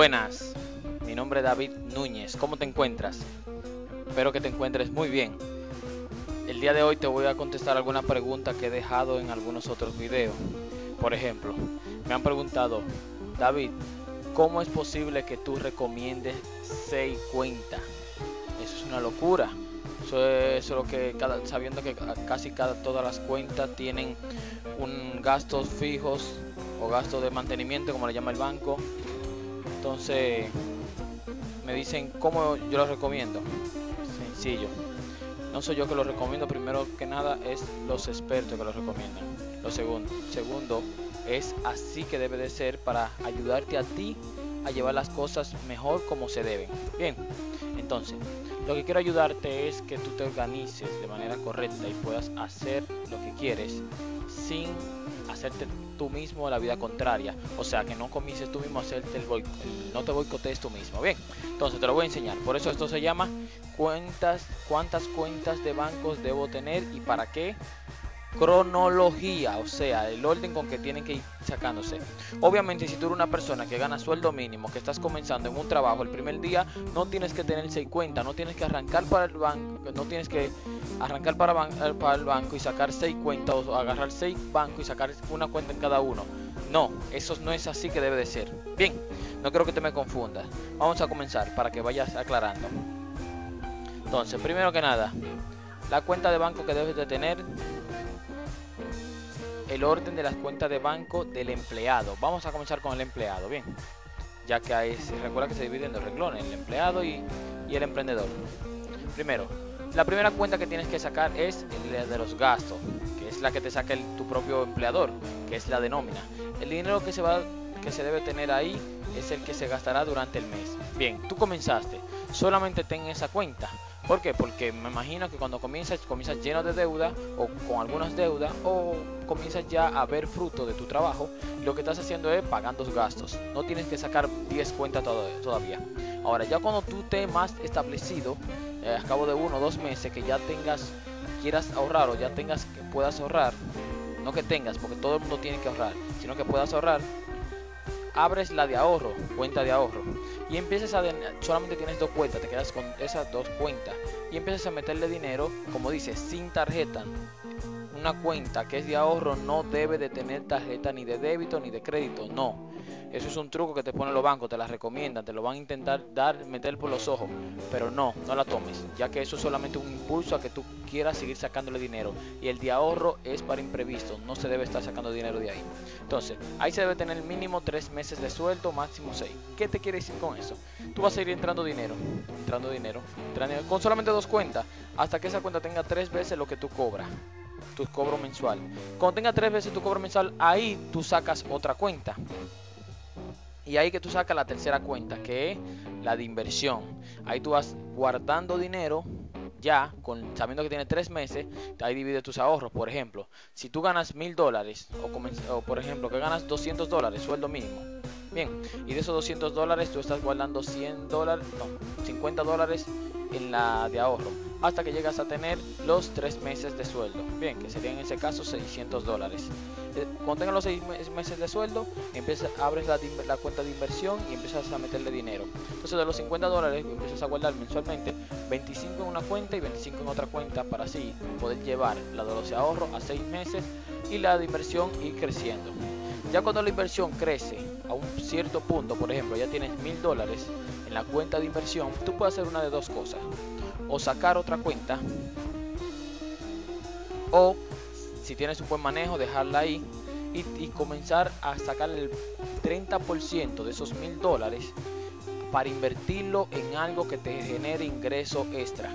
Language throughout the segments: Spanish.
Buenas, mi nombre es David Núñez. ¿Cómo te encuentras? Espero que te encuentres muy bien. El día de hoy te voy a contestar alguna pregunta que he dejado en algunos otros videos. Por ejemplo, me han preguntado, David, ¿cómo es posible que tú recomiendes 6 cuentas? Eso es una locura. Eso es lo que cada, sabiendo que casi cada todas las cuentas tienen un gastos fijos o gastos de mantenimiento como le llama el banco. Entonces me dicen cómo yo lo recomiendo. Sencillo. No soy yo que lo recomiendo, primero que nada es los expertos que lo recomiendan. Lo segundo, segundo es así que debe de ser para ayudarte a ti a llevar las cosas mejor como se deben. Bien, entonces, lo que quiero ayudarte es que tú te organices de manera correcta y puedas hacer lo que quieres sin hacerte tú mismo la vida contraria. O sea, que no comiences tú mismo a hacerte el, boicot, no te boicotees tú mismo. Bien, entonces te lo voy a enseñar. Por eso esto se llama cuentas, cuántas cuentas de bancos debo tener y para qué cronología, o sea, el orden con que tienen que ir sacándose. Obviamente, si tú eres una persona que gana sueldo mínimo, que estás comenzando en un trabajo el primer día, no tienes que tener 6 cuentas, no tienes que arrancar para el banco, no tienes que arrancar para, eh, para el banco y sacar 6 cuentas o agarrar 6 bancos y sacar una cuenta en cada uno. No, eso no es así que debe de ser. Bien, no creo que te me confundas. Vamos a comenzar para que vayas aclarando. Entonces, primero que nada, la cuenta de banco que debes de tener el orden de las cuentas de banco del empleado. Vamos a comenzar con el empleado, bien. Ya que hay, recuerda que se divide en dos renglones, el empleado y, el emprendedor. Primero, la primera cuenta que tienes que sacar es la de los gastos, que es la que te saca tu propio empleador, que es la de nómina. El dinero que se va que se debe tener ahí es el que se gastará durante el mes. Bien, tú comenzaste, solamente ten esa cuenta. ¿Por qué? Porque me imagino que cuando comienzas, comienzas lleno de deuda o con algunas deudas o comienzas ya a ver fruto de tu trabajo, lo que estás haciendo es pagando gastos. No tienes que sacar 10 cuentas todavía. Ahora, ya cuando tú te más establecido, eh, a cabo de uno o dos meses, que ya tengas, quieras ahorrar o ya tengas que puedas ahorrar, no que tengas, porque todo el mundo tiene que ahorrar, sino que puedas ahorrar, abres la de ahorro, cuenta de ahorro, y empiezas a, solamente tienes dos cuentas, te quedas con esas dos cuentas, y empiezas a meterle dinero, como dice, sin tarjeta. Una cuenta que es de ahorro no debe de tener tarjeta ni de débito ni de crédito, no. Eso es un truco que te ponen los bancos, te la recomiendan, te lo van a intentar dar, meter por los ojos, pero no, no la tomes, ya que eso es solamente un impulso a que tú quieras seguir sacándole dinero. Y el de ahorro es para imprevisto, no se debe estar sacando dinero de ahí. Entonces, ahí se debe tener mínimo tres meses de sueldo, máximo seis. ¿Qué te quiere decir con eso? Tú vas a ir entrando dinero, entrando dinero, entrando con solamente dos cuentas, hasta que esa cuenta tenga tres veces lo que tú cobras tu cobro mensual. Cuando tenga tres veces tu cobro mensual, ahí tú sacas otra cuenta. Y ahí que tú sacas la tercera cuenta, que es la de inversión. Ahí tú vas guardando dinero ya, con, sabiendo que tiene tres meses, ahí divide tus ahorros. Por ejemplo, si tú ganas mil dólares, o, o por ejemplo que ganas 200 dólares, sueldo mínimo. Bien, y de esos 200 dólares tú estás guardando 100 dólares, no, 50 dólares en la de ahorro hasta que llegas a tener los 3 meses de sueldo. Bien, que serían en ese caso 600 dólares. Eh, cuando tengas los 6 meses de sueldo, empiezas, abres la, la, cuenta de inversión y empiezas a meterle dinero. Entonces de los 50 dólares empiezas a guardar mensualmente 25 en una cuenta y 25 en otra cuenta para así poder llevar la de los ahorros a 6 meses y la de inversión ir creciendo. Ya cuando la inversión crece a un cierto punto, por ejemplo, ya tienes mil dólares en la cuenta de inversión, tú puedes hacer una de dos cosas o sacar otra cuenta o si tienes un buen manejo dejarla ahí y, comenzar a sacar el 30% de esos mil dólares para invertirlo en algo que te genere ingreso extra.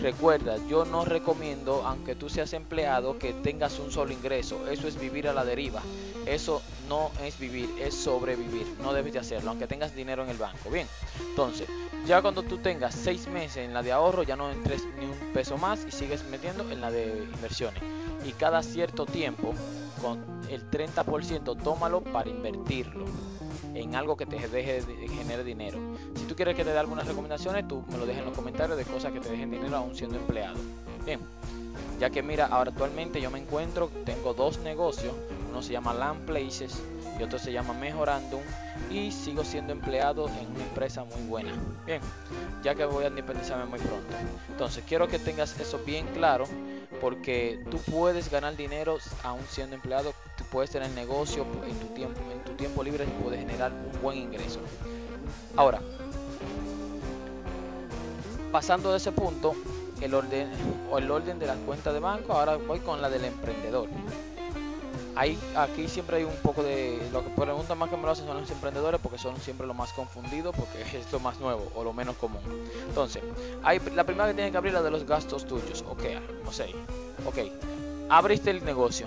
Recuerda, yo no recomiendo, aunque tú seas empleado, que tengas un solo ingreso. Eso es vivir a la deriva. Eso no es vivir, es sobrevivir. No debes de hacerlo, aunque tengas dinero en el banco. Bien, entonces, ya cuando tú tengas seis meses en la de ahorro, ya no entres ni un peso más y sigues metiendo en la de inversiones. Y cada cierto tiempo, con el 30%, tómalo para invertirlo en algo que te deje de generar dinero. Si tú quieres que te dé algunas recomendaciones, tú me lo dejes en los comentarios de cosas que te dejen dinero aún siendo empleado. Bien, ya que mira, actualmente yo me encuentro, tengo dos negocios, uno se llama Land Places y otro se llama Mejorandum y sigo siendo empleado en una empresa muy buena. Bien, ya que voy a independizarme muy pronto. Entonces, quiero que tengas eso bien claro porque tú puedes ganar dinero aún siendo empleado, tú puedes tener negocio en tu tiempo, en tu tiempo libre y puedes generar un buen ingreso. Ahora, pasando de ese punto, el orden o el orden de la cuenta de banco, ahora voy con la del emprendedor. Hay, aquí siempre hay un poco de lo que preguntan más que me lo hacen son los emprendedores porque son siempre lo más confundidos porque es lo más nuevo o lo menos común. Entonces, hay, la primera que tiene que abrir la de los gastos tuyos. Ok, no sé. Ok, abriste el negocio.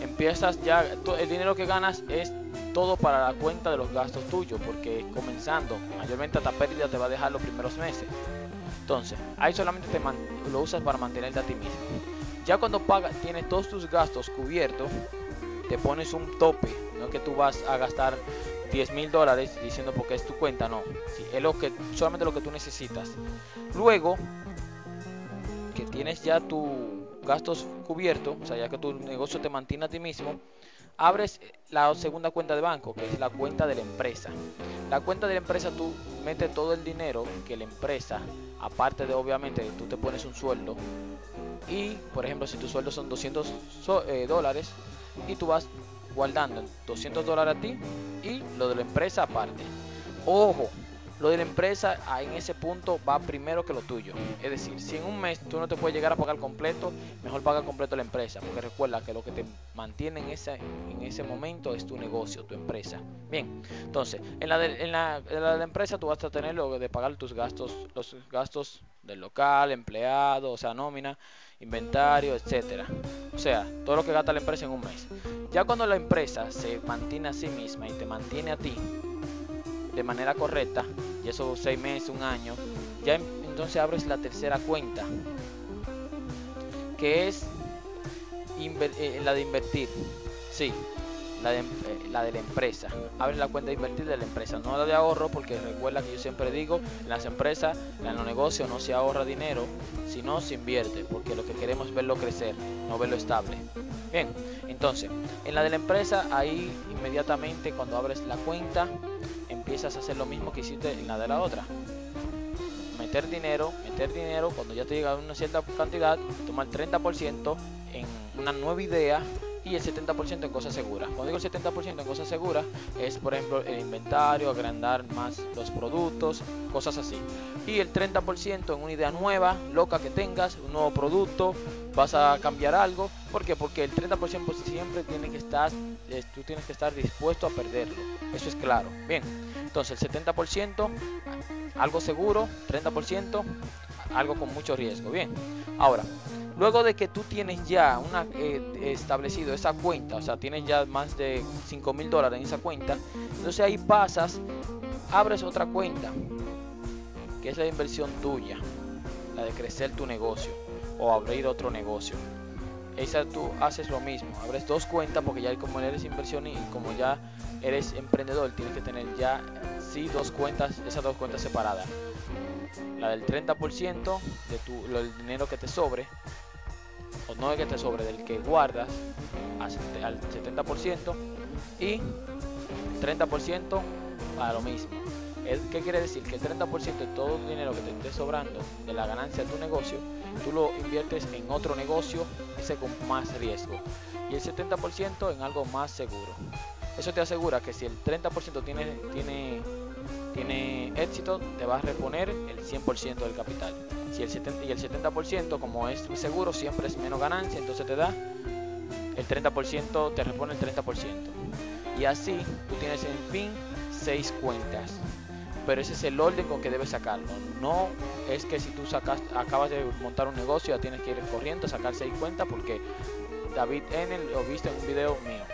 Empiezas ya, el dinero que ganas es todo para la cuenta de los gastos tuyos porque comenzando, mayormente hasta pérdida te va a dejar los primeros meses. Entonces, ahí solamente te lo usas para mantenerte a ti mismo. Ya cuando pagas, tienes todos tus gastos cubiertos, te pones un tope, no que tú vas a gastar 10 mil dólares diciendo porque es tu cuenta, no. es lo que, solamente lo que tú necesitas. Luego, que tienes ya tus gastos cubiertos, o sea, ya que tu negocio te mantiene a ti mismo, abres la segunda cuenta de banco, que es la cuenta de la empresa. La cuenta de la empresa tú metes todo el dinero que la empresa, aparte de obviamente tú te pones un sueldo, y por ejemplo si tu sueldo son 200 eh, dólares y tú vas guardando 200 dólares a ti y lo de la empresa aparte. Ojo, lo de la empresa en ese punto va primero que lo tuyo. Es decir, si en un mes tú no te puedes llegar a pagar completo, mejor paga completo la empresa. Porque recuerda que lo que te mantiene en ese, en ese momento es tu negocio, tu empresa. Bien, entonces, en la, de, en la, de la empresa tú vas a tener lo de pagar tus gastos, los gastos del local, empleado, o sea, nómina, inventario, etcétera. O sea, todo lo que gasta la empresa en un mes. Ya cuando la empresa se mantiene a sí misma y te mantiene a ti, de manera correcta, y eso seis meses, un año, ya entonces abres la tercera cuenta, que es eh, la de invertir. Sí, la de, eh, la de la empresa. Abre la cuenta de invertir de la empresa, no la de ahorro, porque recuerda que yo siempre digo, en las empresas, en los negocios no se ahorra dinero, sino se invierte, porque lo que queremos es verlo crecer, no verlo estable. Bien, entonces, en la de la empresa, ahí inmediatamente cuando abres la cuenta, empiezas a hacer lo mismo que hiciste en la de la otra. Meter dinero, meter dinero, cuando ya te llega una cierta cantidad, tomar 30% en una nueva idea el 70% en cosas seguras. Cuando digo el 70% en cosas seguras es por ejemplo el inventario, agrandar más los productos, cosas así. Y el 30% en una idea nueva, loca que tengas, un nuevo producto, vas a cambiar algo. ¿Por qué? Porque el 30% pues, siempre tiene que estar, tú tienes que estar dispuesto a perderlo. Eso es claro. Bien, entonces el 70% algo seguro, 30% algo con mucho riesgo. Bien, ahora Luego de que tú tienes ya una, eh, establecido esa cuenta, o sea, tienes ya más de 5 mil dólares en esa cuenta, entonces ahí pasas, abres otra cuenta, que es la inversión tuya, la de crecer tu negocio o abrir otro negocio. Esa tú haces lo mismo, abres dos cuentas porque ya como eres inversión y como ya eres emprendedor, tienes que tener ya sí dos cuentas, esas dos cuentas separadas. La del 30% de tu, dinero que te sobre o no es que te sobre, del que guardas al 70% y 30% para lo mismo. ¿Qué quiere decir? Que el 30% de todo el dinero que te esté sobrando de la ganancia de tu negocio, tú lo inviertes en otro negocio, ese con más riesgo. Y el 70% en algo más seguro. Eso te asegura que si el 30% tiene, tiene, tiene éxito, te va a reponer el 100% del capital. Si el 70, y el 70%, como es seguro, siempre es menos ganancia, entonces te da el 30%, te repone el 30%. Y así tú tienes en fin 6 cuentas. Pero ese es el orden con que debes sacarlo. No es que si tú sacas, acabas de montar un negocio, ya tienes que ir corriendo a sacar 6 cuentas porque David Enel lo viste en un video mío.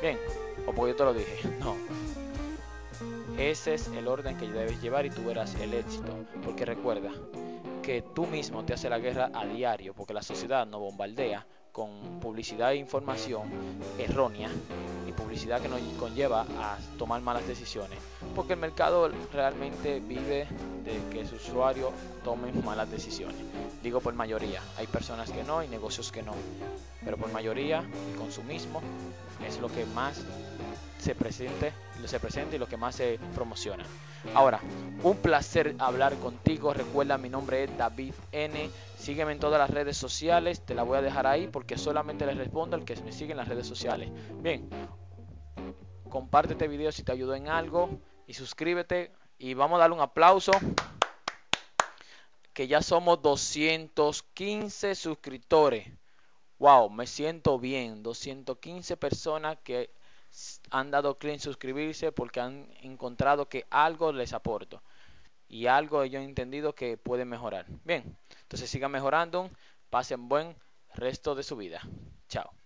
Bien, o porque yo te lo dije. No. Ese es el orden que debes llevar y tú verás el éxito. Porque recuerda, que tú mismo te hace la guerra a diario, porque la sociedad nos bombardea con publicidad e información errónea y publicidad que nos conlleva a tomar malas decisiones, porque el mercado realmente vive de que sus usuarios tomen malas decisiones. Digo por mayoría, hay personas que no, y negocios que no, pero por mayoría el consumismo es lo que más se presente, se presenta y lo que más se promociona. Ahora, un placer hablar contigo. Recuerda, mi nombre es David N. Sígueme en todas las redes sociales. Te la voy a dejar ahí porque solamente les respondo al que me sigue en las redes sociales. Bien, comparte este video si te ayudó en algo y suscríbete y vamos a darle un aplauso que ya somos 215 suscriptores. Wow, me siento bien. 215 personas que han dado clic en suscribirse porque han encontrado que algo les aporto y algo ellos han entendido que pueden mejorar. Bien, entonces sigan mejorando, pasen buen resto de su vida. Chao.